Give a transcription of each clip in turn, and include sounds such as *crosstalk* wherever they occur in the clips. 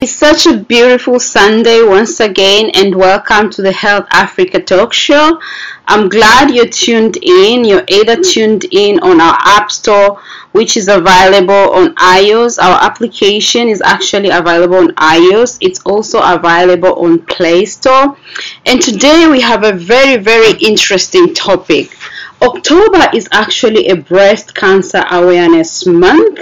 It's such a beautiful Sunday once again, and welcome to the Health Africa Talk Show. I'm glad you're tuned in. You're either tuned in on our App Store, which is available on iOS. Our application is actually available on iOS. It's also available on Play Store. And today we have a very, very interesting topic. October is actually a breast cancer awareness month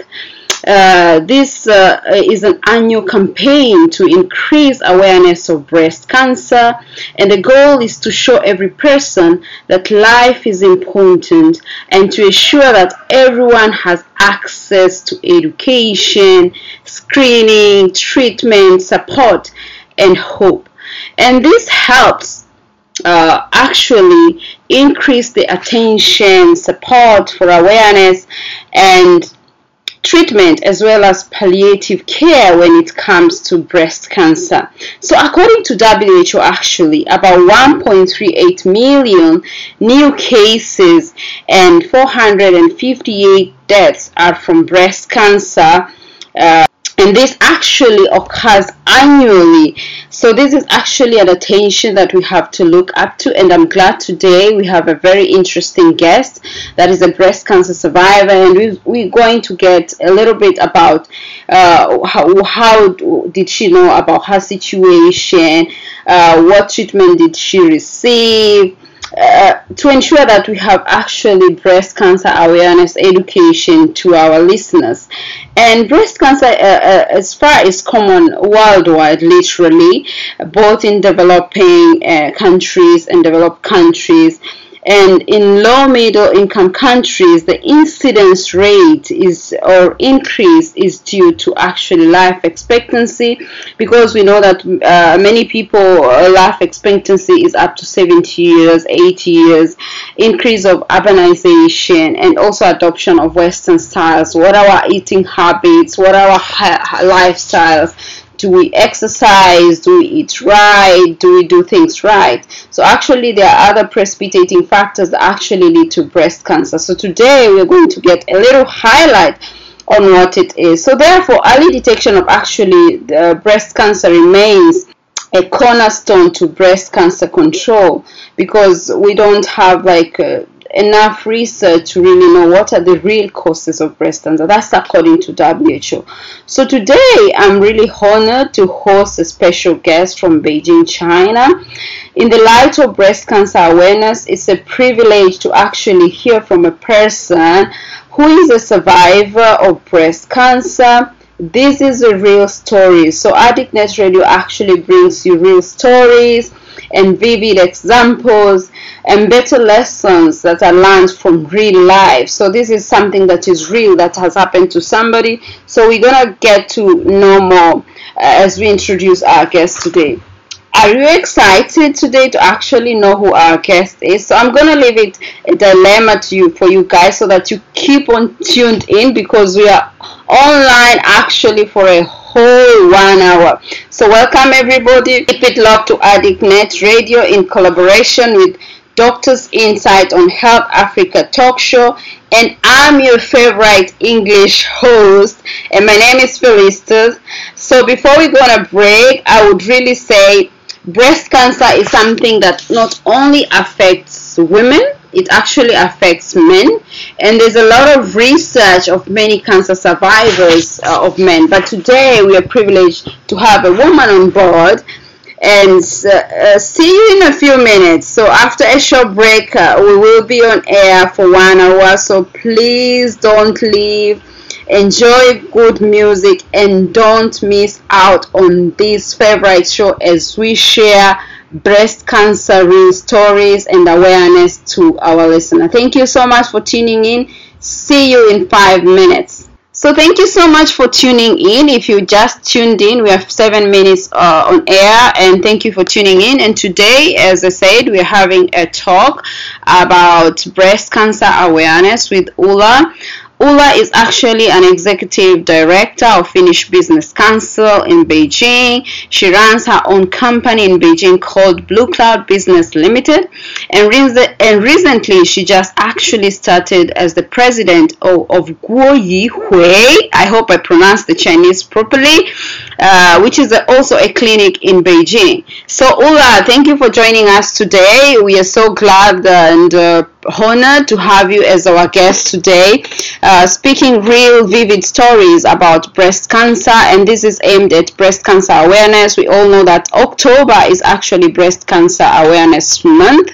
uh, this uh, is an annual campaign to increase awareness of breast cancer, and the goal is to show every person that life is important and to ensure that everyone has access to education, screening, treatment, support, and hope. And this helps uh, actually increase the attention, support for awareness, and treatment as well as palliative care when it comes to breast cancer. So according to WHO actually about 1.38 million new cases and 458 deaths are from breast cancer uh, and this actually occurs annually. So this is actually an attention that we have to look up to. And i'm glad today we have a very interesting guest that is a breast cancer survivor. And we, we're going to get a little bit about uh, how, how did she know about her situation? Uh, what treatment did she receive? Uh, to ensure that we have actually breast cancer awareness education to our listeners. And breast cancer, uh, uh, as far as common worldwide, literally, both in developing uh, countries and developed countries, and in low middle income countries the incidence rate is or increase is due to actually life expectancy because we know that uh, many people uh, life expectancy is up to 70 years 80 years. Increase of urbanization and also adoption of western styles what are our eating habits what are our lifestyles do we exercise? Do we eat right? Do we do things right? So actually there are other precipitating factors that actually lead to breast cancer. So today we're going to get a little highlight on what it is. So therefore early detection of actually the breast cancer remains a cornerstone to breast cancer control because we don't have like uh, enough research to really know what are the real causes of breast cancer. That's according to WHO. So today I'm really honored to host a special guest from Beijing, China. In the light of breast cancer awareness, it's a privilege to actually hear from a person who is a survivor of breast cancer. This is a real story. So AddictNet Radio actually brings you real stories and vivid examples and better lessons that are learned from real life. So this is something that is real that has happened to somebody. So we're gonna get to know more uh, as we introduce our guest today. Are you excited today to actually know who our guest is? So I'm gonna leave it a dilemma to you for you guys so that you keep on tuned in because we are online actually for a whole one hour. So welcome everybody. Keep it locked to AddictNet Radio in collaboration with Doctor's Insight on Health Africa talk show. And I'm your favorite English host. And my name is Felistas. So before we go on a break, I would really say breast cancer is something that not only affects women, it actually affects men. And there's a lot of research of many cancer survivors uh, of men. But today we are privileged to have a woman on board and uh, uh, see you in a few minutes. So after a short break, uh, we will be on air for one hour. So please don't leave. Enjoy good music and don't miss out on this favorite show as we share breast cancer real stories and awareness to our listener. Thank you so much for tuning in. See you in five minutes. So thank you so much for tuning in. If you just tuned in, we have seven minutes uh, on air, and thank you for tuning in. And today, as I said, we're having a talk about breast cancer awareness with Ulla. Ulla is actually an executive director of Finnish Business Council in Beijing. She runs her own company in Beijing called Blue Cloud Business Limited. And, re- and recently, she just actually started as the president of, of Guoyi Hui. I hope I pronounced the Chinese properly, uh, which is a, also a clinic in Beijing. So, Ulla, thank you for joining us today. We are so glad and uh, honored to have you as our guest today, uh, speaking real vivid stories about breast cancer. And this is aimed at breast cancer awareness. We all know that October is actually Breast Cancer Awareness Month.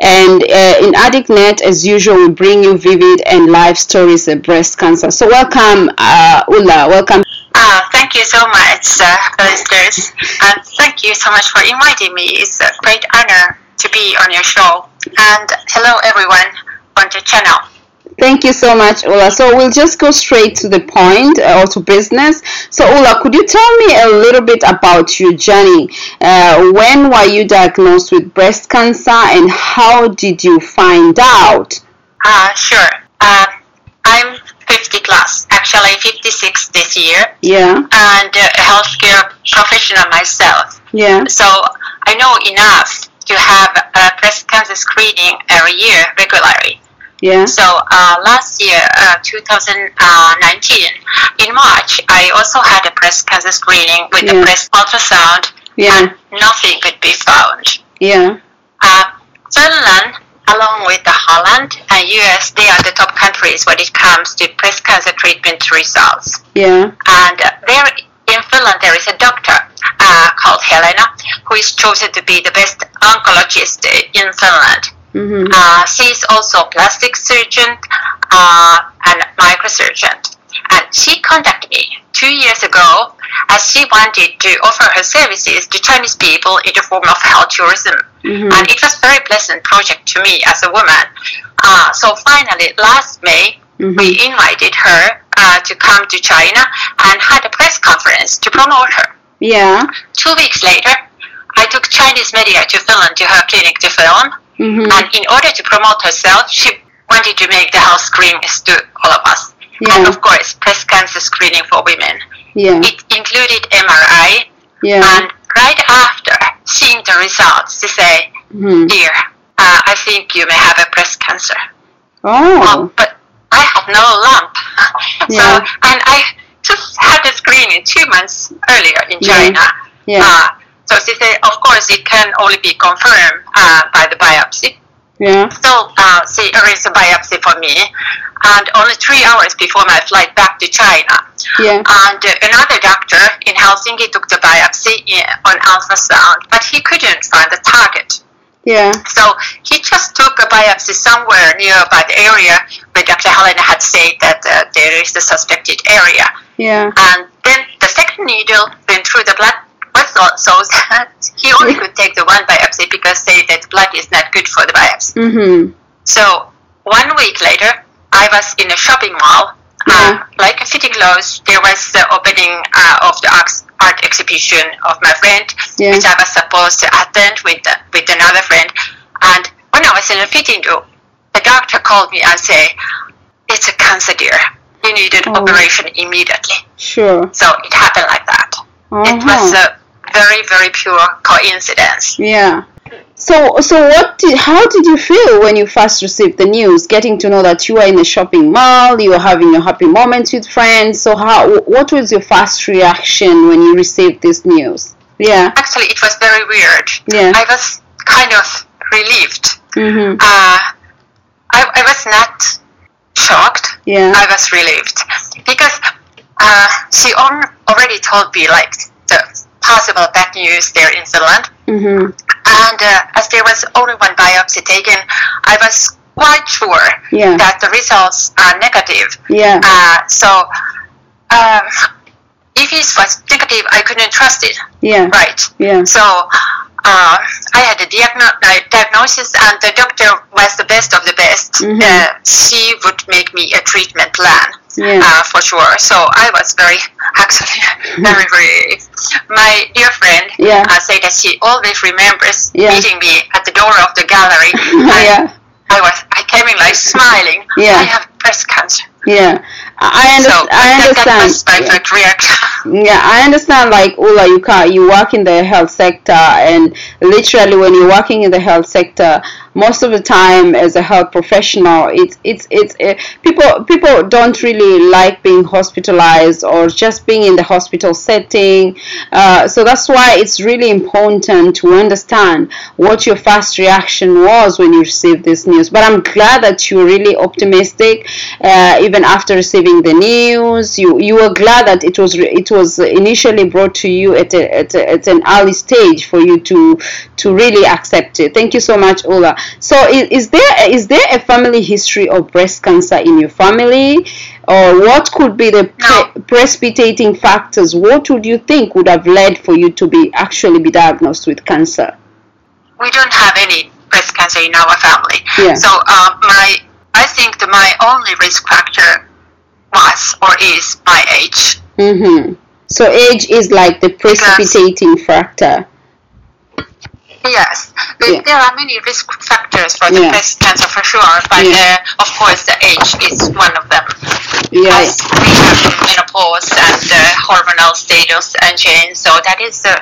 And uh, in AddictNet, as usual, we bring you vivid and live stories of breast cancer. So, welcome, uh, Ulla. Welcome. Uh, thank you so much, uh. And thank you so much for inviting me. It's a great honor to be on your show. And hello, everyone on the channel. Thank you so much, Ulla. So we'll just go straight to the point uh, or to business. So, Ulla, could you tell me a little bit about your journey? Uh, when were you diagnosed with breast cancer and how did you find out? Uh, sure. Uh, I'm 50 plus, actually 56 this year. Yeah. And a healthcare professional myself. Yeah. So I know enough to have a breast cancer screening every year regularly. Yeah. So uh, last year, uh, 2019, in March, I also had a breast cancer screening with Yeah. a breast ultrasound, Yeah. and nothing could be found. Yeah. Uh, Finland, along with the Holland and US, they are the top countries when it comes to breast cancer treatment results. Yeah. And uh, there in Finland, there is a doctor uh, called Helena who is chosen to be the best oncologist in Finland. Mm-hmm. Uh, she is also a plastic surgeon uh, and microsurgeon. And she contacted me two years ago as she wanted to offer her services to Chinese people in the form of health tourism. Mhm. And it was a very pleasant project to me as a woman. Uh, so finally, last May, Mhm. we invited her uh, to come to China and had a press conference to promote her. Yeah. Two weeks later, I took Chinese media to Finland to her clinic to film. Mm-hmm. And in order to promote herself, she wanted to make the health screenings to all of us. And Yeah. of course, breast cancer screening for women. Yeah. It included MRI. Yeah. And right after seeing the results, she said, Mhm. Dear, uh, I think you may have a breast cancer. Oh. Oh, but I have no lump. *laughs* so, and I just had a screening two months earlier in Yeah. China. Yeah. Uh, so she said, of course, it can only be confirmed uh, by the biopsy. Yeah. So uh, she arranged a biopsy for me, and only three hours before my flight back to China. Yeah. And uh, another doctor in Helsinki took the biopsy in, on ultrasound, but he couldn't find the target. Yeah. So he just took a biopsy somewhere nearby the area where Dr. Helena had said that uh, there is the suspected area. Yeah. And then the second needle went through the blood vessels. he only could take the one biopsy because say that blood is not good for the biopsy. Mm-hmm. So one week later, I was in a shopping mall. Uh, like a fitting clothes, there was the opening uh, of the art, art exhibition of my friend, Yeah. which I was supposed to attend with with another friend. And when I was in a fitting room, the doctor called me and said, "It's a cancer, dear. You need an Oh. operation immediately." Sure. So it happened like that. It was Uh-huh. a very very pure coincidence. Yeah. So, so what? Did, how did you feel when you first received the news? Getting to know that you were in a shopping mall, you were having your happy moments with friends. So, how? What was your first reaction when you received this news? Yeah. Actually, it was very weird. Yeah. I was kind of relieved. Mm-hmm. Uh, I, I was not shocked. Yeah. I was relieved because uh, she on, already told me like the possible bad news there in Finland, Mhm. and uh, as there was only one biopsy taken, I was quite sure Yeah. that the results are negative. Yeah. Uh, so um, if it was negative, I couldn't trust it. Yeah. Right. Yeah. So uh, I had a diagno- diagnosis, and the doctor was the best of the best. Mhm. Uh, she would make me a treatment plan Yeah. uh, for sure. So I was very, *laughs* actually, very, very. My dear friend Yeah. uh, said that she always remembers Yeah. meeting me at the door of the gallery. *laughs* yeah. I was, I came in like smiling. Yeah. I have breast cancer. Yeah, I, under- so I understand. my. *laughs* Yeah, I understand. Like Ulla, you can you work in the health sector, and literally when you're working in the health sector, most of the time as a health professional, it's it's it's uh, people people don't really like being hospitalized or just being in the hospital setting. Uh, so that's why it's really important to understand what your first reaction was when you received this news. But I'm glad that you're really optimistic, uh, even after receiving the news. You you were glad that it was it was initially brought to you at a, at, a, at an early stage for you to to really accept it. Thank you so much, Ola. So is, is there is there a family history of breast cancer in your family? Or what could be the pre- precipitating factors? What would you think would have led for you to be actually be diagnosed with cancer? We don't have any breast cancer in our family. Yeah. So uh, my I think that my only risk factor was or is my age. Mm-hmm. So age is like the precipitating factor. Yes, there, Yeah. there are many risk factors for the Yeah. breast cancer for sure, but Yeah. uh, of course the age is one of them. Yeah. As we have menopause and uh, hormonal status and change, so that is a,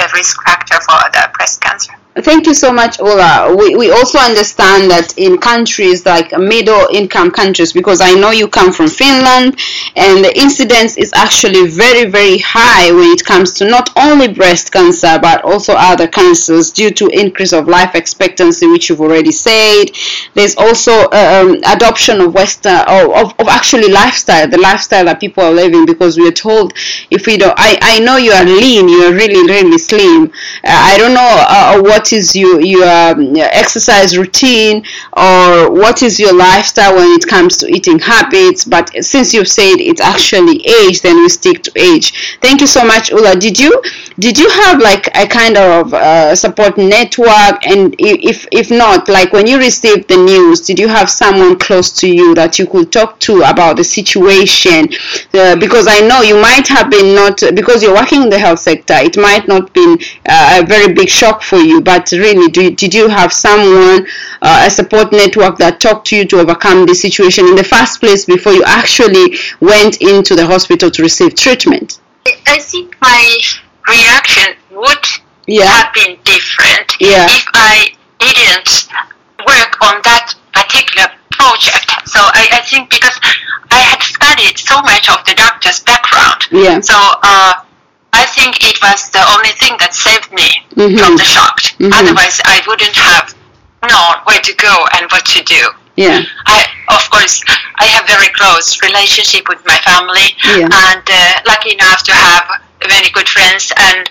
a risk factor for the breast cancer. Thank you so much, Ola. We, we also understand that in countries like middle income countries, because I know you come from Finland, and the incidence is actually very, very high when it comes to not only breast cancer but also other cancers due to increase of life expectancy, which you've already said. There's also um, adoption of Western, or of, of actually lifestyle, the lifestyle that people are living, because we are told if we don't, I, I know you are lean, you are really, really slim. Uh, I don't know uh, what is your, your, um, exercise routine or what is your lifestyle when it comes to eating habits, but since you've said it's actually age, then we stick to age. Thank you so much, Ulla. Did you did you have like a kind of uh, support network? And if if not, like when you received the news, did you have someone close to you that you could talk to about the situation? Uh, because I know you might have been not because you're working in the health sector, it might not been uh, a very big shock for you. But really, do, did you have someone, uh, a support network that talked to you to overcome the situation in the first place before you actually went into the hospital to receive treatment? I think my reaction would Yeah. have been different Yeah. if I didn't work on that particular project. So I, I think because I had studied so much of the doctor's background, Yeah. so uh, think it was the only thing that saved me Mhm. from the shock. Mhm. Otherwise, I wouldn't have known where to go and what to do. Yeah. I, of course, I have very close relationship with my family, Yeah. and uh, lucky enough to have many good friends. And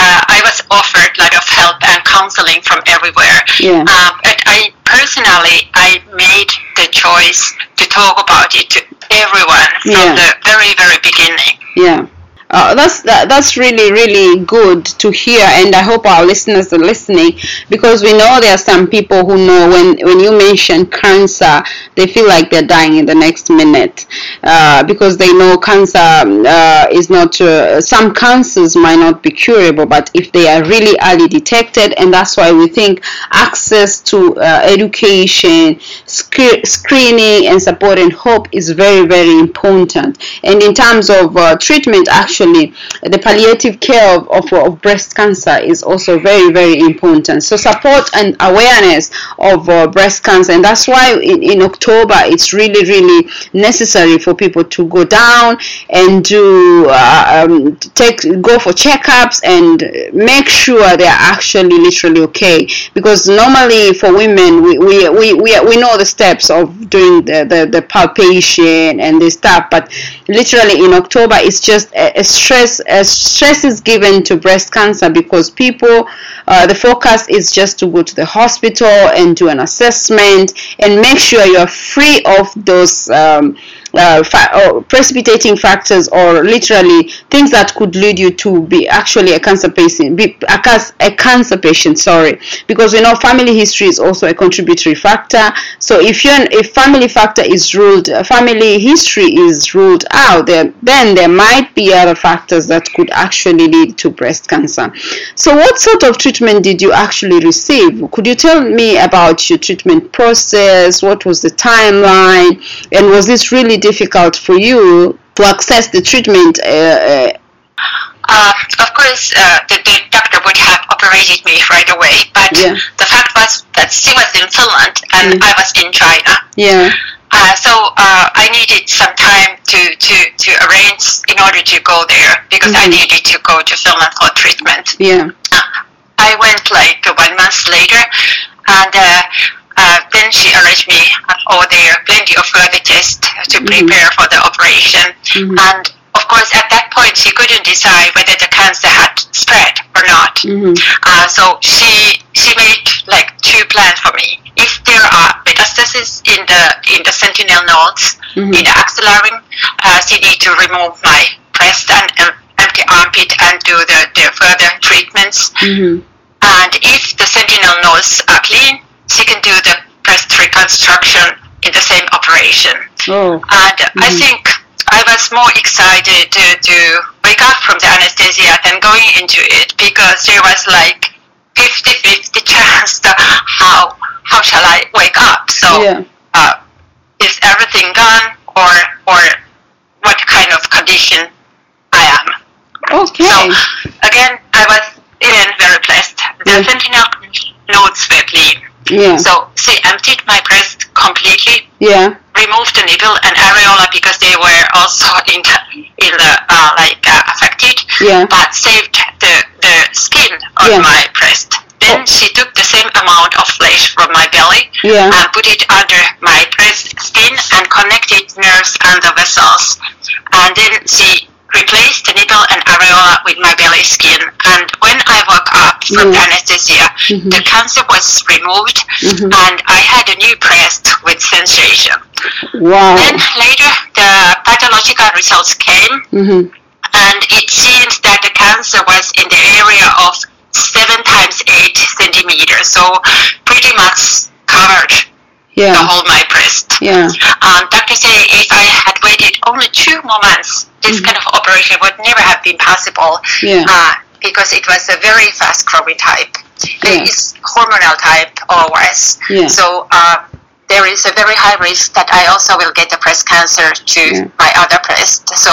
uh, I was offered a lot of help and counseling from everywhere. Yeah. Uh, but I personally, I made the choice to talk about it to everyone from Yeah. the very, very beginning. Yeah. Uh, that's that, that's really really good to hear and i hope our listeners are listening because we know there are some people who know when when you mention cancer they feel like they're dying in the next minute uh, because they know cancer uh, is not uh, some cancers might not be curable but if they are really early detected and that's why we think access to uh, education sc- screening and support and hope is very very important. And in terms of treatment actually the palliative care of, of, of breast cancer is also very very important. So support and awareness of uh, breast cancer. And that's why in, in october it's really really necessary for people to go down and do uh, um, take go for checkups and make sure they're actually literally okay. Because normally for women we, we, we, we, know the steps of doing the, the, the palpation and the stuff but literally in october it's just a, a stress a stress is given to breast cancer because people uh, the focus is just to go to the hospital and do an assessment and make sure you are free of those um, uh, fa- precipitating factors or literally things that could lead you to be actually a cancer patient be a, cas- a cancer patient sorry. Because we know family history is also a contributory factor. So if you if family factor is ruled uh, family history is ruled out there then there might be other factors that could actually lead to breast cancer. So what sort of treatment did you actually receive? Could you tell me about your treatment process? What was the timeline? And was this really difficult for you to access the treatment. Uh, uh, of course, uh, the, the, doctor would have operated me right away, but Yeah. the fact was that she was in Finland and Mm. I was in China. yeah. Uh, so uh, I needed some time to, to, to arrange in order to go there because I Mhm. needed to go to Finland for treatment. Yeah. I went like one month later, and uh, then she arranged me over there plenty of further tests to Mhm. prepare for the operation. Mhm. And of course, at that point, she couldn't decide whether the cancer had spread or not. Mhm. Uh, so she she made like two plans for me. If there are metastases in the in the sentinel nodes Mhm. in the axillary, uh, she need to remove my breast and um, empty armpit and do the, the further treatments. Mhm. And if the sentinel nodes are clean, she can do reconstruction in the same operation. Oh. And I Mhm. think I was more excited to, to wake up from the anesthesia than going into it because there was like 50-50 *laughs* chance that how how shall I wake up? So Yeah. uh, is everything gone or or what kind of condition I am? Okay. So again, I was even very blessed. The Yeah. sentinel nodes were clean. Yeah. So she emptied my breast completely, Yeah. removed the nipple and areola because they were also *laughs* in the, in the uh, like uh, affected, Yeah. but saved the, the skin on Yeah. my breast. Then Oh. she took the same amount of flesh from my belly Yeah. and put it under my breast skin and connected nerves and the vessels. And then she replaced the nipple and areola with my belly skin. And when I woke up from Yeah. anesthesia, Mhm. the cancer was removed Mhm. and I had a new breast with sensation. Wow. Then later the pathological results came Mhm. and it seems that the cancer was in the area of seven times eight centimeters, so pretty much covered the Yeah. whole my breast. Yeah. Um, doctor say if I had waited only two more months, this Mhm. kind of operation would never have been possible Yeah. uh, because it was a very fast growing type. Yeah. It's hormonal type always. Yeah. So uh, there is a very high risk that I also will get the breast cancer to Yeah. my other breast. So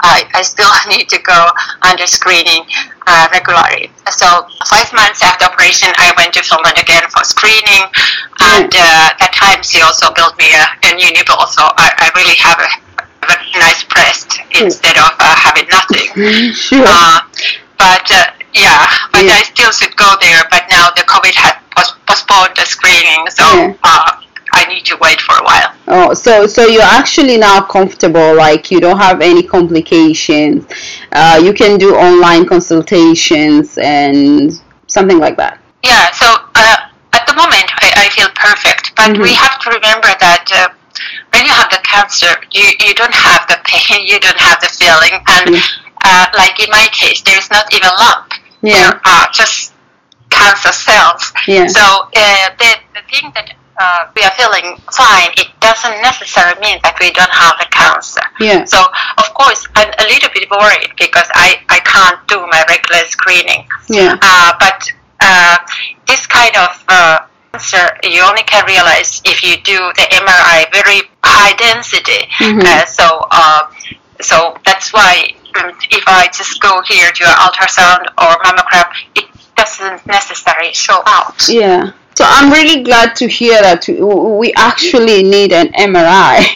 I, I still *laughs* need to go under screening uh, regularly. So five months after operation, I went to Finland again for screening, and uh, that time she also built me a, a new nipple. So I, I really have a, a nice breast instead of uh, having nothing. *laughs* Sure. Uh, but uh, yeah, but Yeah. I still should go there. But now the COVID had pos- postponed the screening, so Yeah. I need to wait for a while. Oh, so so you're actually now comfortable, like you don't have any complications. Uh, you can do online consultations and something like that. Yeah. So uh, at the moment, I, I feel perfect, but Mhm. we have to remember that. Uh, when you have the cancer, you, you don't have the pain, *laughs* you don't have the feeling, and Mm. uh, like in my case, there's not even lump. Yeah. There are just cancer cells. Yeah. So uh, the, the thing that uh, we are feeling fine, it doesn't necessarily mean that we don't have the cancer. Yeah. So of course I'm a little bit worried because I, I can't do my regular screening. Yeah. Uh, but uh, this kind of uh, cancer you only can realize if you do the MRI very high density. Mm-hmm. Uh, so uh, so that's why um, if I just go here to an ultrasound or mammogram, it doesn't necessarily show out. Yeah. So I'm really glad to hear that we actually need an MRI. *laughs*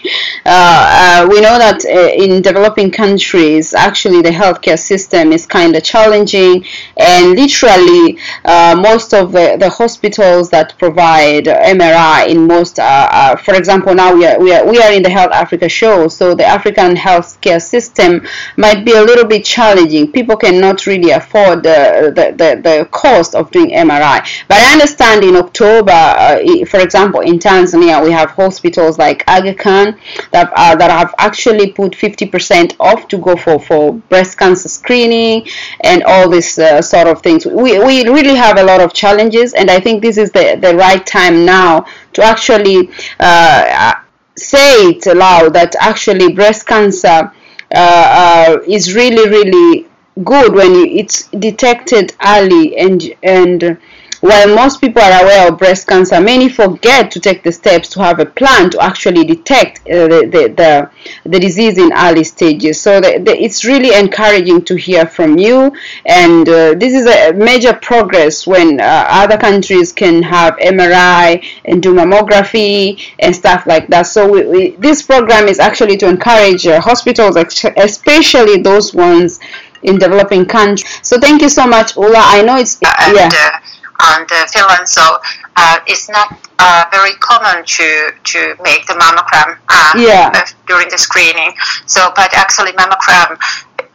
Uh, uh, we know that uh, in developing countries, actually the healthcare system is kind of challenging, and literally uh, most of the, the hospitals that provide MRI in most, uh, uh, for example, now we are, we are we are in the Health Africa show, so the African healthcare system might be a little bit challenging. People cannot really afford the the, the, the cost of doing MRI. But I understand in October, uh, for example, in Tanzania, we have hospitals like Aga Khan that, uh, that have actually put 50% off to go for, for breast cancer screening and all this uh, sort of things. We, we really have a lot of challenges, and I think this is the, the right time now to actually uh, say it aloud that actually breast cancer uh, uh, is really, really good when it's detected early and and while most people are aware of breast cancer, many forget to take the steps to have a plan to actually detect uh, the, the, the, the, disease in early stages. So the, the, it's really encouraging to hear from you. And uh, this is a major progress when uh, other countries can have MRI and do mammography and stuff like that. So we, we, this program is actually to encourage uh, hospitals, especially those ones in developing countries. So thank you so much, Ulla. I know it's and, yeah. Uh, and uh, Finland, so uh, it's not uh, very common to to make the mammogram uh, yeah. during the screening. So, but actually, mammogram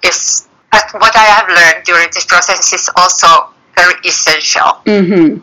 is what I have learned during this process is also very essential. Mm-hmm.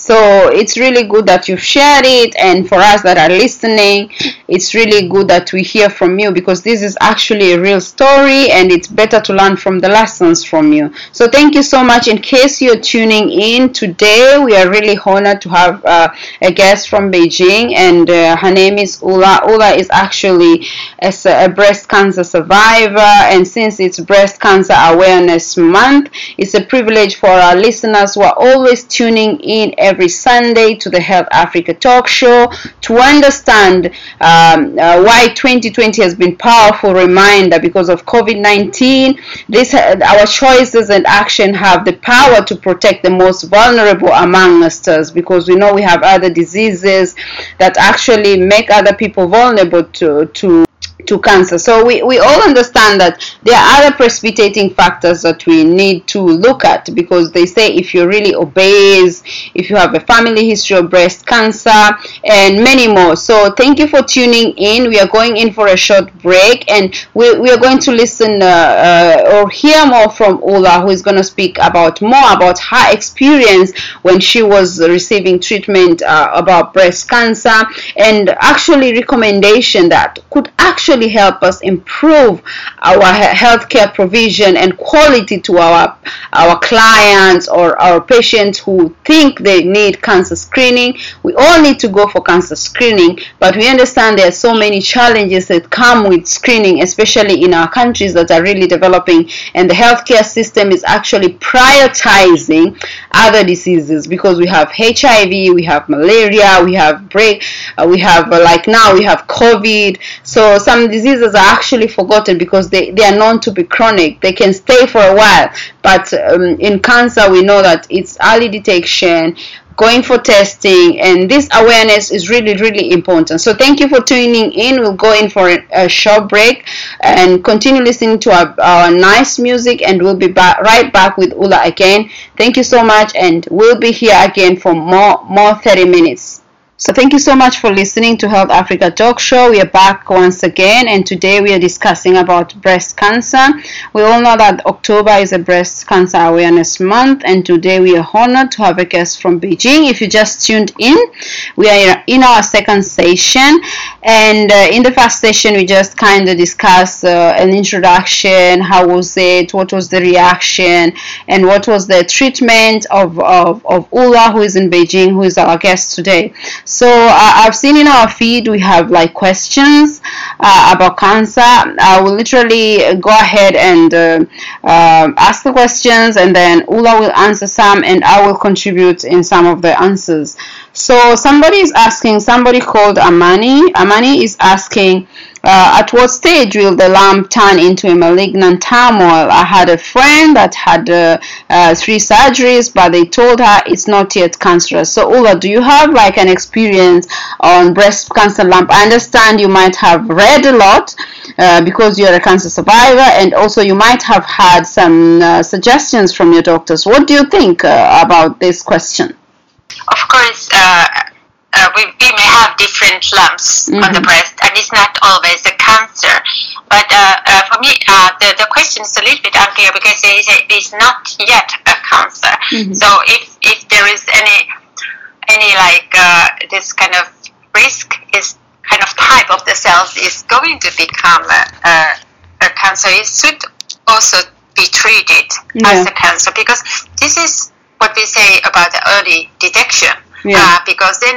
So it's really good that you've shared it, and for us that are listening, it's really good that we hear from you because this is actually a real story, and it's better to learn from the lessons from you. So thank you so much. In case you're tuning in today, we are really honored to have uh, a guest from Beijing, and uh, her name is Ulla. Ulla is actually a, a breast cancer survivor, and since it's Breast Cancer Awareness Month, it's a privilege for our listeners who are always tuning in every Sunday to the Health Africa talk show to understand um, uh, why 2020 has been powerful reminder because of COVID-19. This our choices and action have the power to protect the most vulnerable among us because we know we have other diseases that actually make other people vulnerable to to to cancer. So we, we all understand that there are other precipitating factors that we need to look at because they say if you're really obese, if you have a family history of breast cancer, and many more. So thank you for tuning in. We are going in for a short break and we, we are going to listen uh, uh, or hear more from Ulla, who is going to speak about more about her experience when she was receiving treatment uh, about breast cancer and actually recommendation that could actually actually help us improve our healthcare provision and quality to our our clients or our patients who think they need cancer screening. We all need to go for cancer screening, but we understand there are so many challenges that come with screening, especially in our countries that are really developing, and the healthcare system is actually prioritizing other diseases because we have HIV, we have malaria, we have break, uh, we have uh, like now we have COVID. So some diseases are actually forgotten because they, they are known to be chronic. They can stay for a while, but um, in cancer we know that it's early detection going for testing and this awareness is really really important. So thank you for tuning in. We'll go in for a, a short break and continue listening to our, our nice music and we'll be back right back with Ulla again. Thank you so much and we'll be here again for more more 30 minutes so thank you so much for listening to Health Africa Talk Show. We are back once again and today we are discussing about breast cancer. We all know that October is a breast cancer awareness month and today we are honored to have a guest from Beijing. If you just tuned in, we are in our second session and uh, in the first session we just kind of discussed uh, an introduction, how was it, what was the reaction and what was the treatment of, of, of Ulla who is in Beijing who is our guest today. So uh, I've seen in our feed we have like questions uh, about cancer. I will literally go ahead and uh, uh, ask the questions, and then Ulla will answer some, and I will contribute in some of the answers. So somebody is asking. Somebody called Amani. Amani is asking. Uh, at what stage will the lump turn into a malignant tumor? I had a friend that had uh, uh, three surgeries, but they told her it's not yet cancerous. So, Ulla, do you have like an experience on breast cancer lump? I understand you might have read a lot uh, because you're a cancer survivor, and also you might have had some uh, suggestions from your doctors. What do you think uh, about this question? Of course, uh, we, we may have different lumps mm-hmm. on the breast, and it's not always a cancer. But uh, uh, for me, uh, the, the question is a little bit unclear because it is not yet a cancer. Mm-hmm. So if, if there is any any like uh, this kind of risk is kind of type of the cells is going to become a, a, a cancer, it should also be treated yeah. as a cancer because this is what we say about the early detection yeah. uh, because then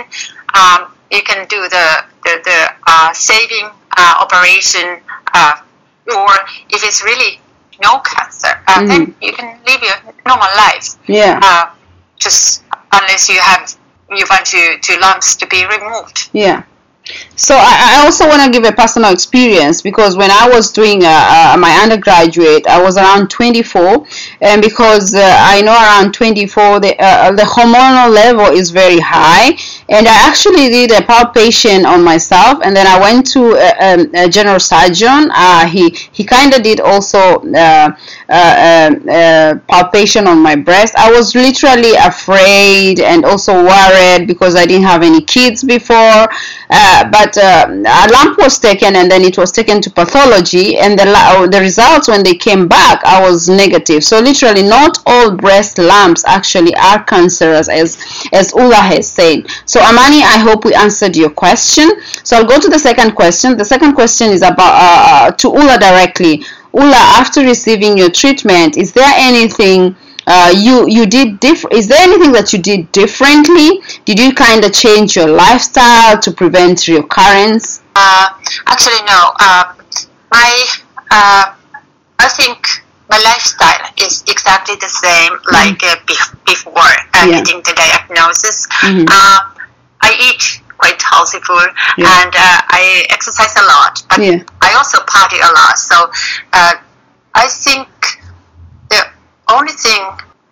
um, you can do the the, the uh, saving uh, operation, uh, or if it's really no cancer, uh, mm-hmm. then you can live your normal life. Yeah. Uh, just unless you have you want to, to lumps to be removed. Yeah. So I, I also want to give a personal experience because when I was doing uh, uh, my undergraduate, I was around 24, and because uh, I know around 24 the uh, the hormonal level is very high, and I actually did a palpation on myself, and then I went to a, a, general surgeon. Uh, he he kind of did also uh, palpation on my breast. I was literally afraid and also worried because I didn't have any kids before. Uh, but uh, a lump was taken and then it was taken to pathology and the, the results when they came back I was negative so literally not all breast lumps actually are cancerous as as Ulla has said so Amani I hope we answered your question. So I'll go to the second question. The second question is about uh, uh to Ulla directly. Ulla after receiving your treatment is there anything uh, you you did different is there anything that you did differently? Did you kind of change your lifestyle to prevent recurrence uh, actually no. Uh, my uh, i think my lifestyle is exactly the same mm-hmm. like uh, before uh, yeah. getting the diagnosis. Mm-hmm. I eat quite healthy food yeah. and i exercise a lot but yeah. i also party a lot so i think the only thing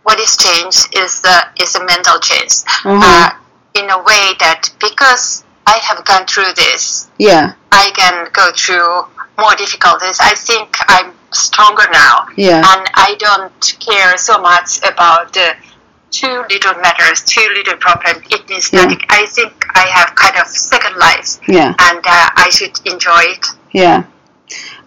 what is changed is the is a mental change mm-hmm. uh, in a way that because I have gone through this, yeah, I can go through more difficulties. I think I'm stronger now, yeah, and I don't care so much about the two little matters, two little problems. It means yeah. nothing. I think I have kind of second life, yeah, and uh, I should enjoy it. Yeah.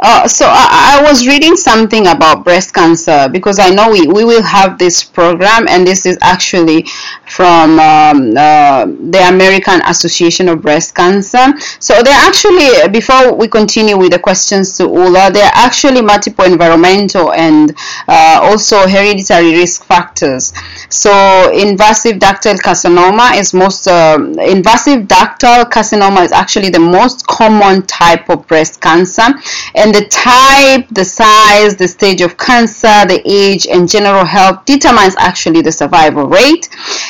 Uh, so I, I, was reading something about breast cancer because I know we, we will have this program and this is actually from um, uh, the American Association of Breast Cancer. So there actually, before we continue with the questions to Ulla, there are actually multiple environmental and uh, also hereditary risk factors. So invasive ductal carcinoma is most, um, invasive ductal carcinoma is actually the most common type of breast cancer and the type, the size, the stage of cancer, the age, and general health determines actually the survival rate.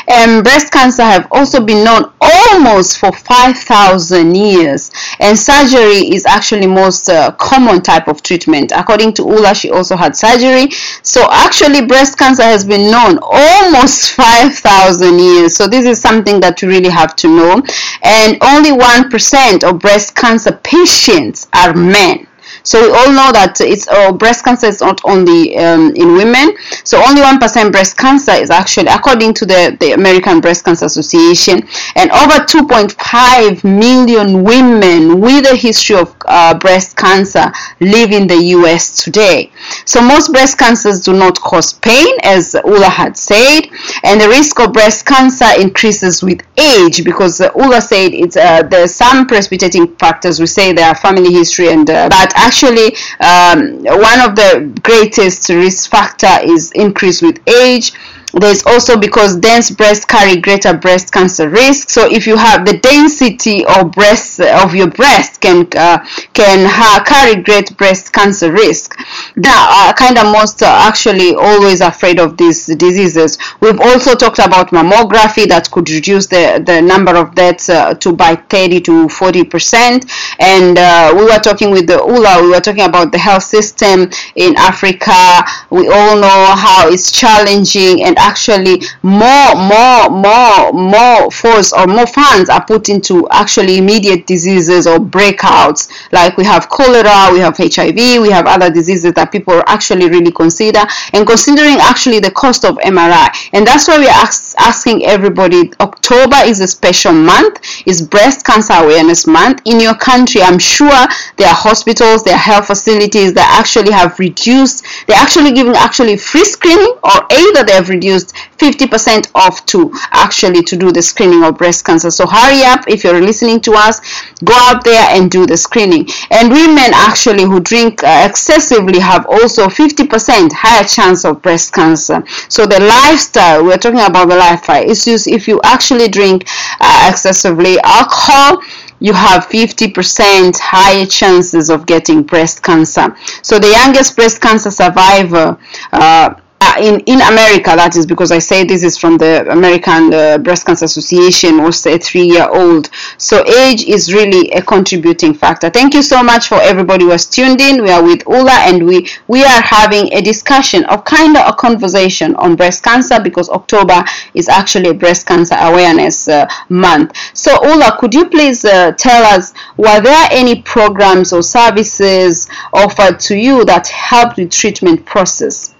And breast cancer have also been known almost for 5,000 years. And surgery is actually most uh, common type of treatment. According to Ulla, she also had surgery. So actually, breast cancer has been known almost *laughs* 5,000 years. So this is something that you really have to know. And only 1% of breast cancer patients are men. So we all know that it's uh, breast cancer is not only um, in women. So only one percent breast cancer is actually, according to the, the American Breast Cancer Association, and over 2.5 million women with a history of uh, breast cancer live in the U.S. today. So most breast cancers do not cause pain, as Ulla had said, and the risk of breast cancer increases with age because uh, Ulla said it's uh, there's some precipitating factors. We say there are family history and uh, but actually actually um, one of the greatest risk factor is increase with age there's also because dense breasts carry greater breast cancer risk. So if you have the density of breast of your breast can uh, can carry great breast cancer risk. Now uh, kind of most actually always afraid of these diseases. We've also talked about mammography that could reduce the the number of deaths uh, to by 30 to 40 percent. And uh, we were talking with the ula we were talking about the health system in africa. We all know how it's challenging and actually more more more more force or more funds are put into actually immediate diseases or breakouts. Like we have cholera we have hiv we have other diseases that people actually really consider. And considering actually the cost of mri and that's why we're ask, asking everybody october is a special month. Is breast cancer awareness month. In your country i'm sure there are hospitals there are health facilities that actually have reduced they're actually giving actually free screening or either they've reduced used 50% off to actually to do the screening of breast cancer. So hurry up if you're listening to us, go out there and do the screening. And women actually who drink uh, excessively have also 50% higher chance of breast cancer. So the lifestyle, we're talking about the lifestyle issues. If you actually drink uh, excessively alcohol, you have 50% higher chances of getting breast cancer. So the youngest breast cancer survivor uh, in in America, that is because I say this is from the American uh, Breast Cancer Association, was a three-year-old. So age is really a contributing factor. Thank you so much for everybody who has tuned in. We are with Ulla, and we we are having a discussion of kind of a conversation on breast cancer because October is actually a breast cancer awareness uh, month. So Ulla, could you please uh, tell us were there any programs or services offered to you that helped with treatment process?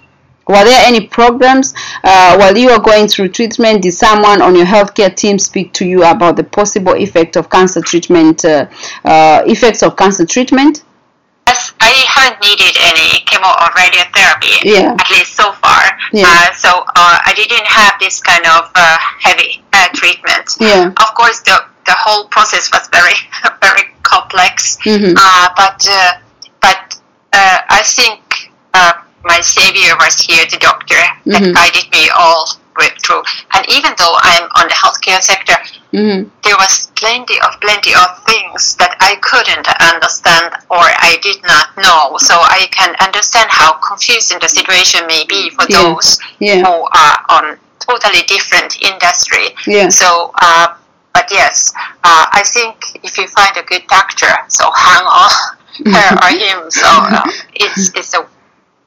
Were there any programs uh, while you were going through treatment? Did someone on your healthcare team speak to you about the possible effect of cancer treatment, uh, uh, effects of cancer treatment? Yes, I haven't needed any chemo or radiotherapy, Yeah. at least so far. Yeah. Uh, so uh, I didn't have this kind of uh, heavy uh, treatment. Yeah. Of course, the the whole process was very *laughs* very complex. Mhm. Uh, but uh, but uh, I think uh, my savior was here, the doctor, Mhm. that guided me all through. And even though I'm on the healthcare sector, hmm there was plenty of plenty of things that I couldn't understand or I did not know. So I can understand how confusing the situation may be for Yeah. those Yeah. who are on totally different industry. Yeah. So, uh, but yes, uh, I think if you find a good doctor, so hang on *laughs* her or him. So uh, it's it's a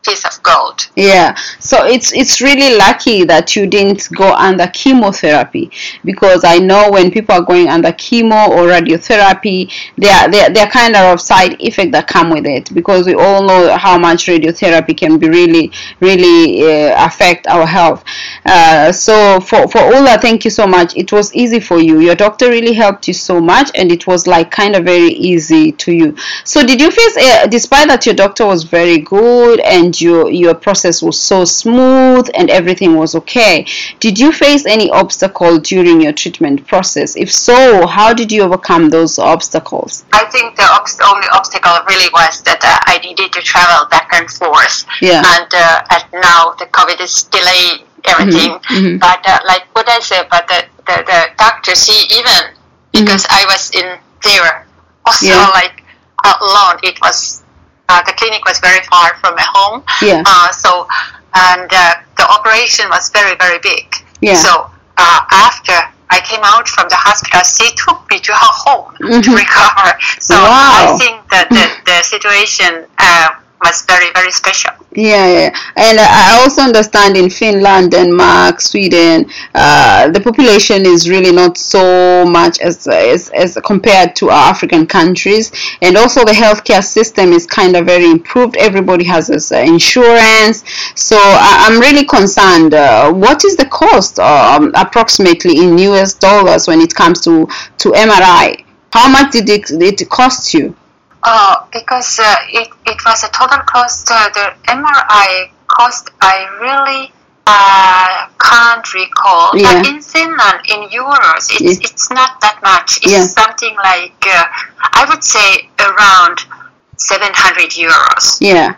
piece of gold. Yeah, so it's it's really lucky that you didn't go under chemotherapy because I know when people are going under chemo or radiotherapy, there are there, there are kind of side effects that come with it because we all know how much radiotherapy can be really really uh, affect our health. Uh, so for for Ulla, thank you so much. It was easy for you. Your doctor really helped you so much, and it was like kind of very easy to you. So did you face, uh, despite that your doctor was very good and your your process was so smooth and everything was okay, did you face any obstacle during your treatment process? If so, how did you overcome those obstacles? I think the obst- only obstacle really was that uh, I needed to travel back and forth. Yeah. And, uh, and now the COVID is delaying everything. mhm. But uh, like what I said, but the, the, the doctor, she even, because I was in there also Yeah. like alone, it was, uh, the clinic was very far from my home. Yeah. Uh, so, and uh, the operation was very, very big. Yeah. So uh, after I came out from the hospital, she took me to her home to Mhm. recover. So Wow. I think that the, the situation uh, was very, very special. Yeah, yeah, and I also understand in Finland, Denmark, Sweden, uh, the population is really not so much as, as as compared to our African countries, and also the healthcare system is kind of very improved. Everybody has this, uh, insurance, so I, I'm really concerned. Uh, what is the cost, um, approximately in U.S. dollars, when it comes to to MRI? How much did it, did it cost you? Uh, because uh, it, it was a total cost, uh, the MRI cost, I really uh, can't recall. Yeah. But in Finland, in euros, it's, Yeah. it's not that much. It's Yeah. something like, uh, I would say around 700 euros. Yeah.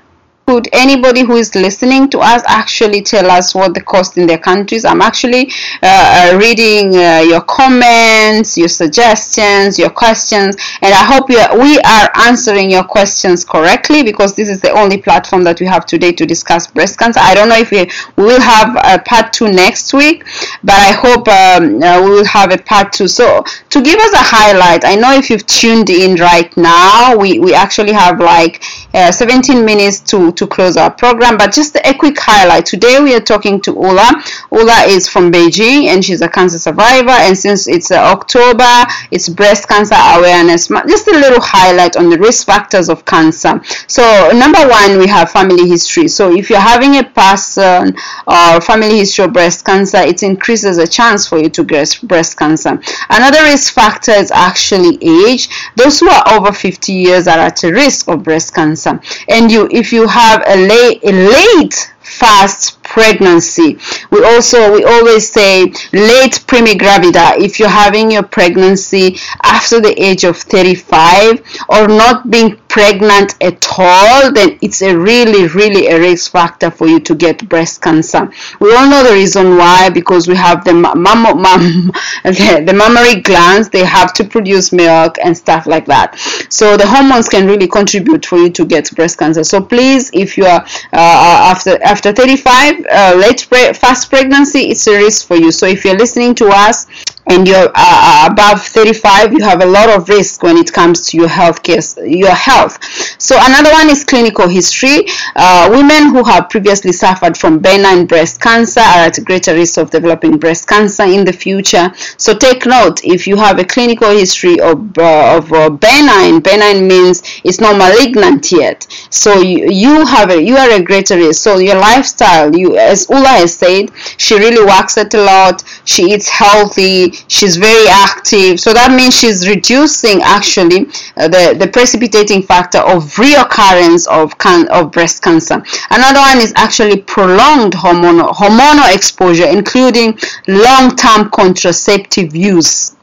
Could anybody who is listening to us actually tell us what the cost in their countries? I'm actually uh, uh, reading uh, your comments, your suggestions, your questions, and I hope are, we are answering your questions correctly because this is the only platform that we have today to discuss breast cancer. I don't know if we, we will have a part two next week, but I hope um, uh, we will have a part two. So to give us a highlight, I know if you've tuned in right now, we, we actually have like uh, 17 minutes to, to close our program, but just a quick highlight. Today we are talking to Ulla. Ulla is from Beijing and she's a cancer survivor. And since it's uh, October, it's breast cancer awareness. Just a little highlight on the risk factors of cancer. So number one, we have family history. So if you're having a person or family history of breast cancer, it increases the chance for you to get breast cancer. Another risk factor is actually age. Those who are over 50 years are at a risk of breast cancer. And you, if you have a late, a late fast pregnancy. We also we always say late primigravida if you're having your pregnancy after the age of 35 or not being pregnant at all, then it's a really really a risk factor for you to get breast cancer. We all know the reason why because we have the mum *laughs* the, the mammary glands they have to produce milk and stuff like that. So the hormones can really contribute for you to get breast cancer. So please, if you are uh, after after 35 uh, late pre- fast pregnancy, it's a risk for you. So if you're listening to us and you're uh, uh above 35, you have a lot of risk when it comes to your health care, your health. So another one is clinical history. Uh, women who have previously suffered from benign breast cancer are at greater risk of developing breast cancer in the future. So take note if you have a clinical history of, uh, of uh, benign, benign means it's not malignant yet. So you, you have a, you are a greater risk. So your lifestyle, you as Ulla has said, she really works at a lot. She eats healthy she's very active. So that means she's reducing actually uh, the the precipitating factor of reoccurrence of can of breast cancer. Another one is actually prolonged hormonal hormonal exposure including long-term contraceptive use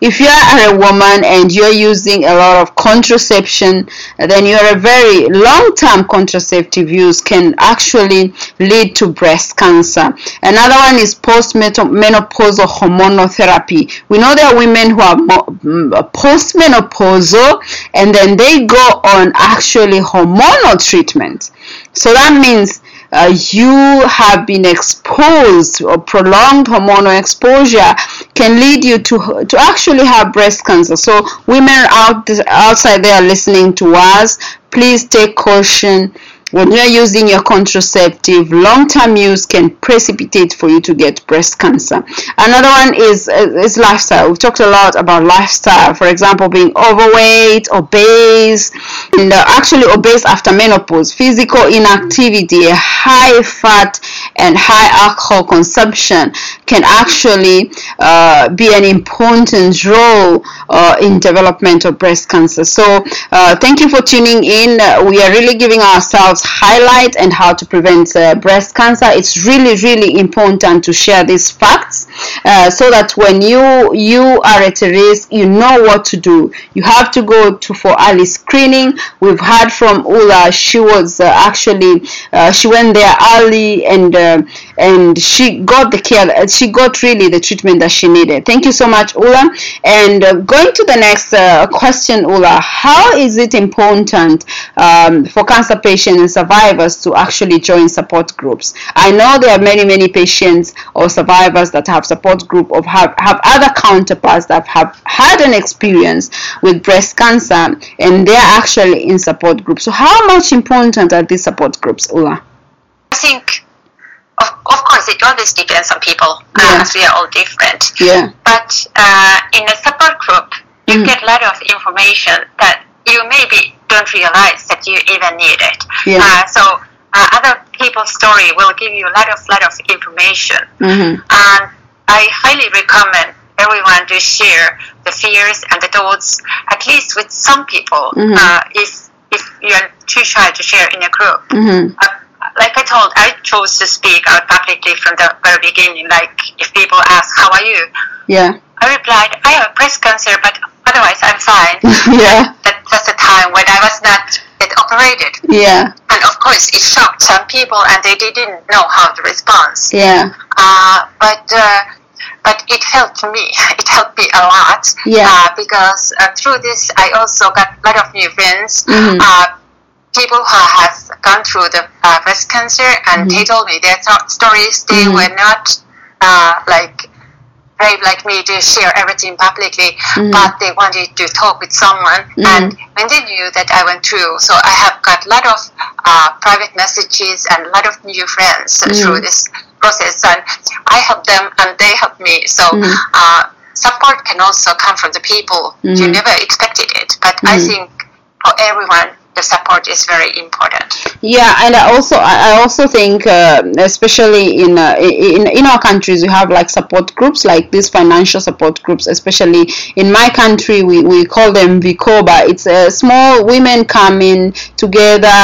if you are a woman and you're using a lot of contraception, then you're a very long-term contraceptive use can actually lead to breast cancer. Another one is postmenopausal hormonal therapy. We know there are women who are mm, postmenopausal and then they go on actually hormonal treatment. So that means uh, you have been exposed or prolonged hormonal exposure can lead you to to actually have breast cancer. So women out outside there listening to us, please take caution when you're using your contraceptive, long-term use can precipitate for you to get breast cancer. Another one is uh, is lifestyle. We've talked a lot about lifestyle. For example, being overweight, obese, and actually obese after menopause, physical inactivity, high fat and high alcohol consumption can actually uh, be an important role uh, in development of breast cancer. So, uh, thank you for tuning in. we are really giving ourselves highlight and how to prevent uh, breast cancer. It's really really important to share these facts uh, so that when you you are at a risk you know what to do. You have to go to for early screening. We've heard from Ulla. She was uh, actually uh, she went there early and uh, and she got the care uh, she got really the treatment that she needed. Thank you so much Ulla. And going to the next question Ulla. How is it important um, for cancer patients and survivors to actually join support groups. I know there are many, many patients or survivors that have support group of have, have other counterparts that have had an experience with breast cancer and they're actually in support groups. So how much important are these support groups, Ulla? I think of, of course it always depends on people yeah. as we are all different. Yeah. But uh, in a support group you mm. get a lot of information that you maybe don't realize that you even need it. Yeah. Uh, so uh, other people's story will give you a lot of lot of information, mm-hmm. and I highly recommend everyone to share the fears and the thoughts at least with some people. Mm-hmm. Uh, if if you're too shy to share in a group. Mm-hmm. Uh, like I told, I chose to speak out publicly from the very beginning. Like if people ask, "How are you?" Yeah. I replied, "I have breast cancer, but otherwise I'm fine." *laughs* yeah. That was the time when I was not yet operated. Yeah. And of course, it shocked some people, and they didn't know how to respond. Yeah. Uh, but uh, but it helped me. *laughs* It helped me a lot. Yeah. Uh, because uh, through this, I also got a lot of new friends. Mm-hmm. Uh, people who have gone through the uh, breast cancer, and Mm-hmm. they told me their th- stories. They Mhm. were not like brave like me to share everything publicly, Mhm. but they wanted to talk with someone. Mhm. And when they knew that I went through, so I have got a lot of uh, private messages and a lot of new friends Mhm. through this process, and I help them and they help me. So. Mhm. Uh, support can also come from the people you Mhm. never expected it, but I Mhm. think for everyone the support is very important. Yeah, and I also I also think uh, especially in, uh, in in our countries we have like support groups like these financial support groups. Especially in my country, we, we call them Vikoba. It's a small women coming together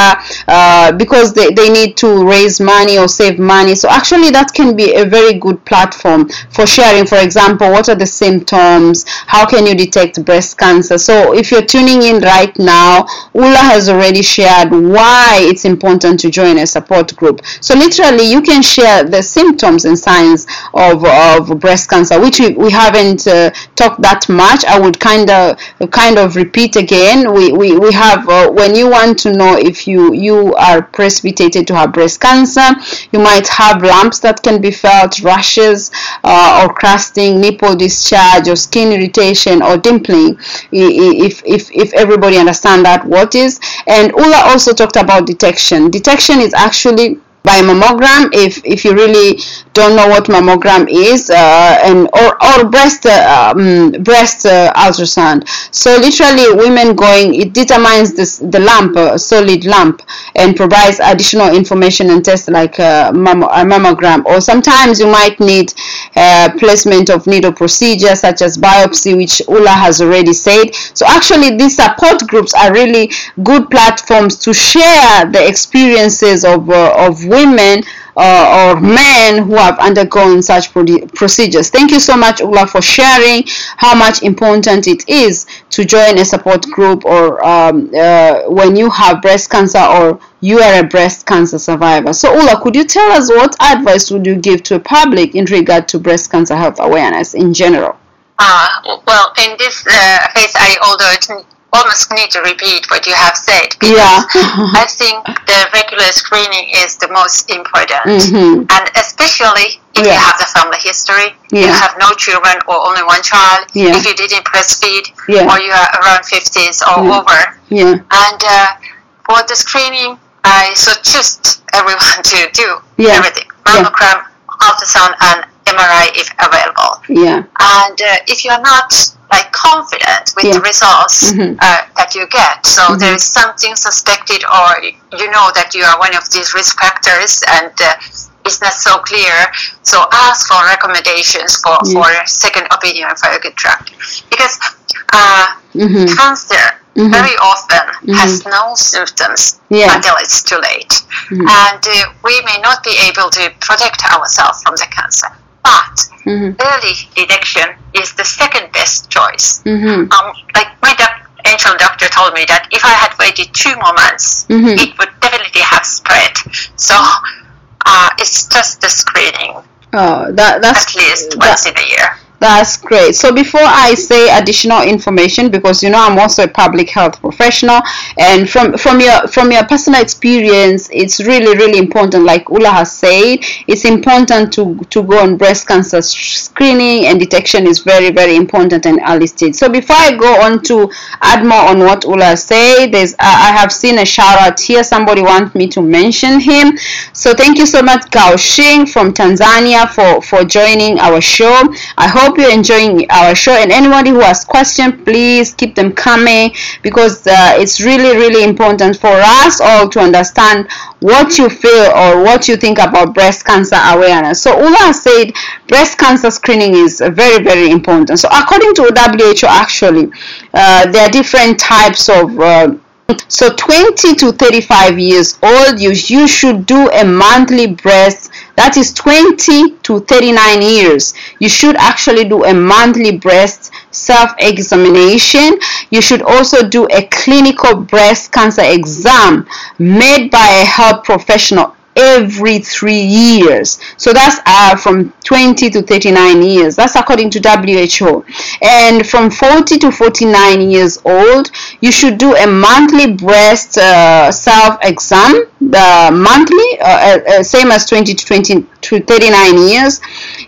uh, because they, they need to raise money or save money. So actually, that can be a very good platform for sharing. For example, what are the symptoms? How can you detect breast cancer? So if you're tuning in right now, Ulla has already shared why it's important to join a support group. So literally, you can share the symptoms and signs of, of breast cancer, which we, we haven't uh, talked that much. I would kind of kind of repeat again. We, we, we have uh, when you want to know if you you are precipitated to have breast cancer, you might have lumps that can be felt, rashes uh, or crusting, nipple discharge, or skin irritation or dimpling. If if if everybody understand that what is, and Ulla also talked about detection. Detection is actually by mammogram if if you really don't know what mammogram is uh, and or, or breast uh, um, breast uh, ultrasound. So literally women going it determines this the lump uh, solid lump and provides additional information and tests like uh, a mammogram. Or sometimes you might need uh, placement of needle procedure such as biopsy which Ulla has already said. So actually these support groups are really good platforms to share the experiences of of women uh, or men who have undergone such procedures. Thank you so much, Ulla, for sharing how much important it is to join a support group or um, uh, when you have breast cancer or you are a breast cancer survivor. So, Ulla, could you tell us what advice would you give to a public in regard to breast cancer health awareness in general? Uh, well, in this uh, case, I although almost need to repeat what you have said. Yeah. I think the regular screening is the most important. Mm-hmm. And especially if yeah. you have the family history, yeah. you have no children or only one child, yeah. if you didn't breastfeed, yeah. or you are around 50s or yeah. over. Yeah. And uh, for the screening, I suggest everyone *laughs* to do yeah. everything. Mammogram, ultrasound, and MRI if available. Yeah. And uh, if you're not like confident with yeah. the results mm-hmm. uh, that you get. So mm-hmm. there is something suspected, or you know that you are one of these risk factors, and uh, it's not so clear. So ask for recommendations for yeah. for second opinion for a good drug, because uh, mm-hmm. cancer. Mm-hmm. Very often mm-hmm. has no symptoms yeah. until it's too late, mm-hmm. and uh, we may not be able to protect ourselves from the cancer. But mm-hmm. early detection is the second best choice. Mm-hmm. Um, like my doc- angel doctor told me that if I had waited two more months, mm-hmm. it would definitely have spread. So uh, it's just the screening. Oh, that that's at least once in a year. That's great. So before I say additional information, because you know I'm also a public health professional, and from from your from your personal experience, it's really really important. Like Ulla has said, it's important to to go on breast cancer screening and detection is very very important and early stage. So before I go on to add more on what Ulla said, there's I have seen a shout out here. Somebody wants me to mention him. So thank you so much, Gao Xing from Tanzania for for joining our show. I hope hope you're enjoying our show. And anybody who has questions please keep them coming because uh, it's really really important for us all to understand what you feel or what you think about breast cancer awareness. So Ulla said breast cancer screening is very very important. So according to WHO actually uh, there are different types of uh, so 20 to 35 years old you, you should do a monthly breast that is 20 to 39 years. You should actually do a monthly breast self-examination. You should also do a clinical breast cancer exam made by a health professional every three years. So that's uh, from 20 to 39 years. That's according to WHO. And from 40 to 49 years old, you should do a monthly breast uh, self exam. The monthly, uh, uh, uh same as 20 to 20 to 39 years.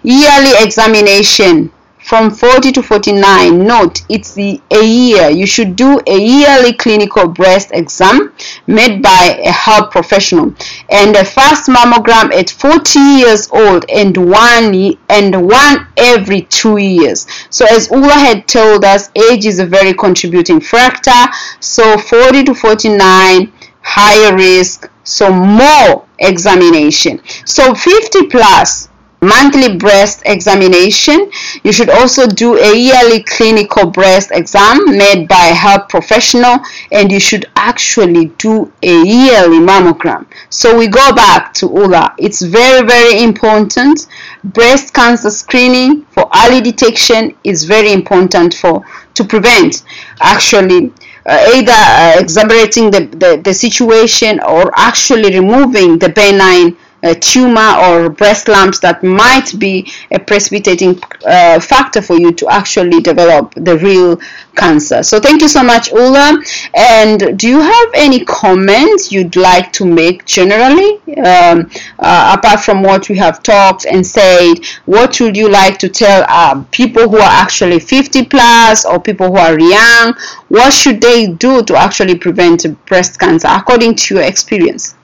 Yearly examination from 40 to 49 note it's the, a year. You should do a yearly clinical breast exam made by a health professional. And a first mammogram at 40 years old and one and one every two years. So as Ulla had told us age is a very contributing factor. So 40 to 49 higher risk. So more examination. So 50 plus monthly breast examination. You should also do a yearly clinical breast exam made by a health professional and you should actually do a yearly mammogram. So we go back to Ulla. It's very very important. Breast cancer screening for early detection is very important for to prevent actually uh, either uh, exacerbating the, the, the situation or actually removing the benign a tumor or breast lumps that might be a precipitating uh, factor for you to actually develop the real cancer. So thank you so much, Ulla. And do you have any comments you'd like to make generally, um, uh, apart from what we have talked and said? What would you like to tell uh, people who are actually 50 plus or people who are young? What should they do to actually prevent breast cancer according to your experience?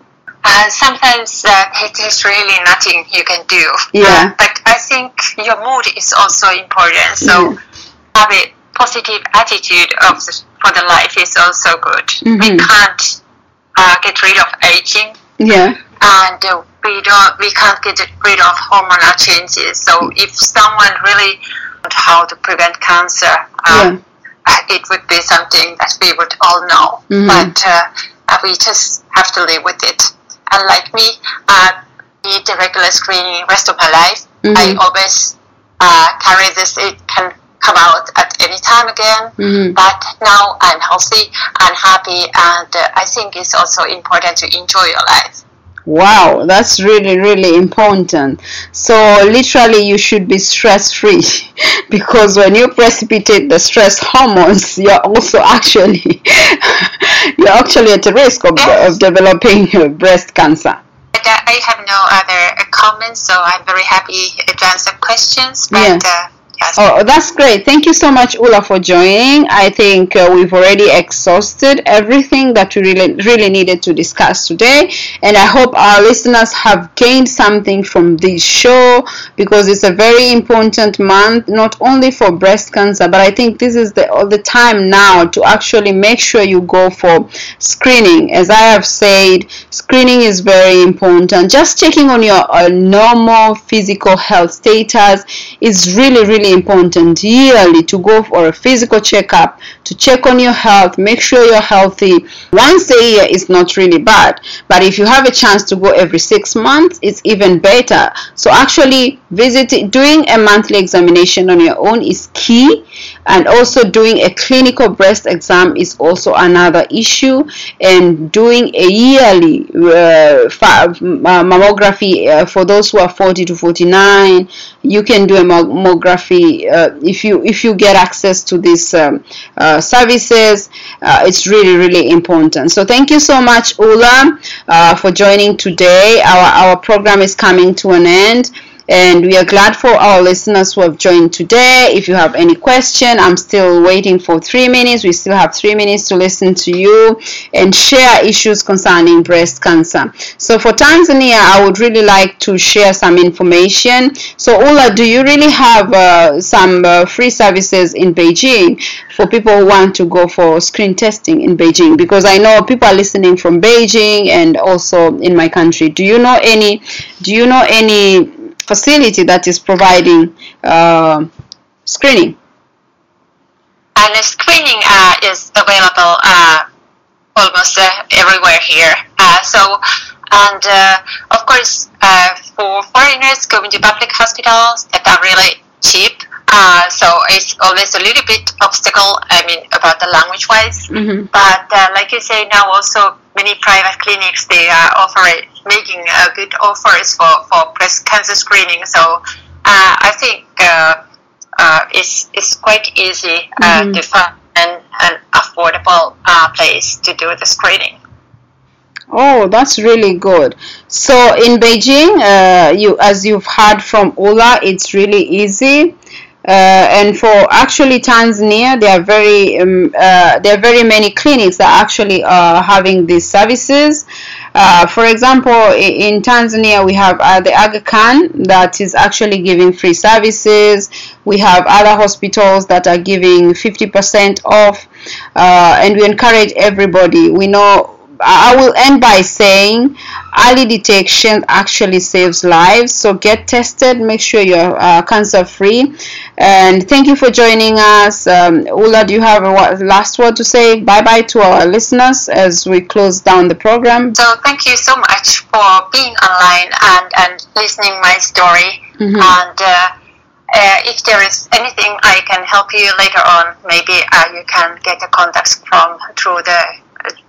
Uh, sometimes uh, it is really nothing you can do. Yeah. But I think your mood is also important. So Yeah. have a positive attitude of the, for the life is also good. We Mhm. can't uh, get rid of aging, Yeah. and uh, we don't. We can't get rid of hormonal changes. So if someone really knows how to prevent cancer, um, uh, it would be something that we would all know. Mhm. But uh, we just have to live with it. And like me, uh, the regular screening rest of my life. Mhm. I always uh, carry this. It can come out at any time again. Mhm. But now I'm healthy and happy, and uh, I think it's also important to enjoy your life. Wow, that's really, really important. So, literally, you should be stress free *laughs* because when you precipitate the stress hormones, *laughs* you're also actually *laughs* you're actually at a risk of, of developing breast cancer. I have no other comments, so I'm very happy to answer questions. But Yeah. uh, Oh, that's great. Thank you so much, Ulla, for joining. I think uh, we've already exhausted everything that we really, really needed to discuss today. And I hope our listeners have gained something from this show because it's a very important month, not only for breast cancer, but I think this is the, all the time now to actually make sure you go for screening. As I have said, screening is very important. Just checking on your uh, normal physical health status is really, really important yearly to go for a physical checkup to check on your health, make sure you're healthy. Once a year is not really bad, but if you have a chance to go every six months, it's even better. So, actually, visit doing a monthly examination on your own is key, and also doing a clinical breast exam is also another issue, and doing a yearly uh, mammography uh, for those who are 40 to 49 you can do a mammography uh, if you if you get access to this. um, uh, services uh, it's really really important. So thank you so much Ulla uh, for joining today. Our our program is coming to an end and we are glad for our listeners who have joined today. If you have any question, I'm still waiting for three minutes. We still have three minutes to listen to you and share issues concerning breast cancer. So for Tanzania, I would really like to share some information. So Ulla, do you really have uh, some uh, free services in Beijing for people who want to go for screen testing in Beijing? Because I know people are listening from Beijing and also in my country. Do you know any? Do you know any? Facility that is providing uh, screening. And the screening uh, is available uh, almost uh, everywhere here. Uh, so, and uh, of course, uh, for foreigners going to public hospitals that are really cheap. so it's always a little bit obstacle. I mean, about the language wise. Mm-hmm. But like you say, now also many private clinics they are offering making uh, good offers for, for breast cancer screening. So uh, I think uh, it's it's quite easy Mhm. to find an, an affordable place to do the screening. Oh, that's really good. So in Beijing, uh, you as you've heard from Ulla, it's really easy. Uh, and for actually Tanzania, there are very um, uh, there are very many clinics that actually are having these services. Uh, for example, in Tanzania, we have uh, the Aga Khan that is actually giving free services. We have other hospitals that are giving 50% off, uh, and we encourage everybody. We know I will end by saying early detection actually saves lives. So get tested, make sure you're uh, cancer free. And thank you for joining us. Um, Ulla, do you have a last word to say? Bye bye to our listeners as we close down the program. So thank you so much for being online and, and listening my story. Mhm. And uh, uh, if there is anything I can help you later on, maybe uh, you can get the contacts from through the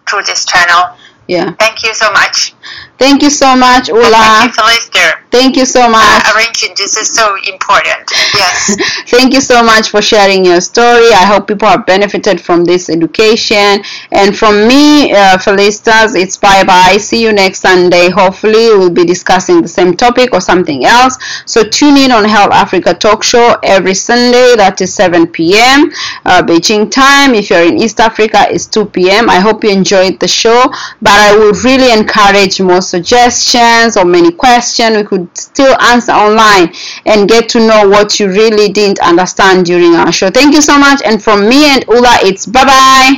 through this channel. Yeah. Thank you so much. Thank you so much, And Thank you, Felicia. Thank you so much. Uh, arranging this is so important. Yes. *laughs* Thank you so much for sharing your story. I hope people have benefited from this education. And from me, uh, Felicitas, it's bye bye. See you next Sunday. Hopefully, we'll be discussing the same topic or something else. So tune in on Health Africa Talk Show every Sunday. That is 7 p.m. Uh, Beijing time. If you're in East Africa, it's 2 p.m. I hope you enjoyed the show. But I would really encourage more suggestions or many questions we could still answer online and get to know what you really didn't understand during our show. Thank you so much. And from me and Ulla, it's bye bye.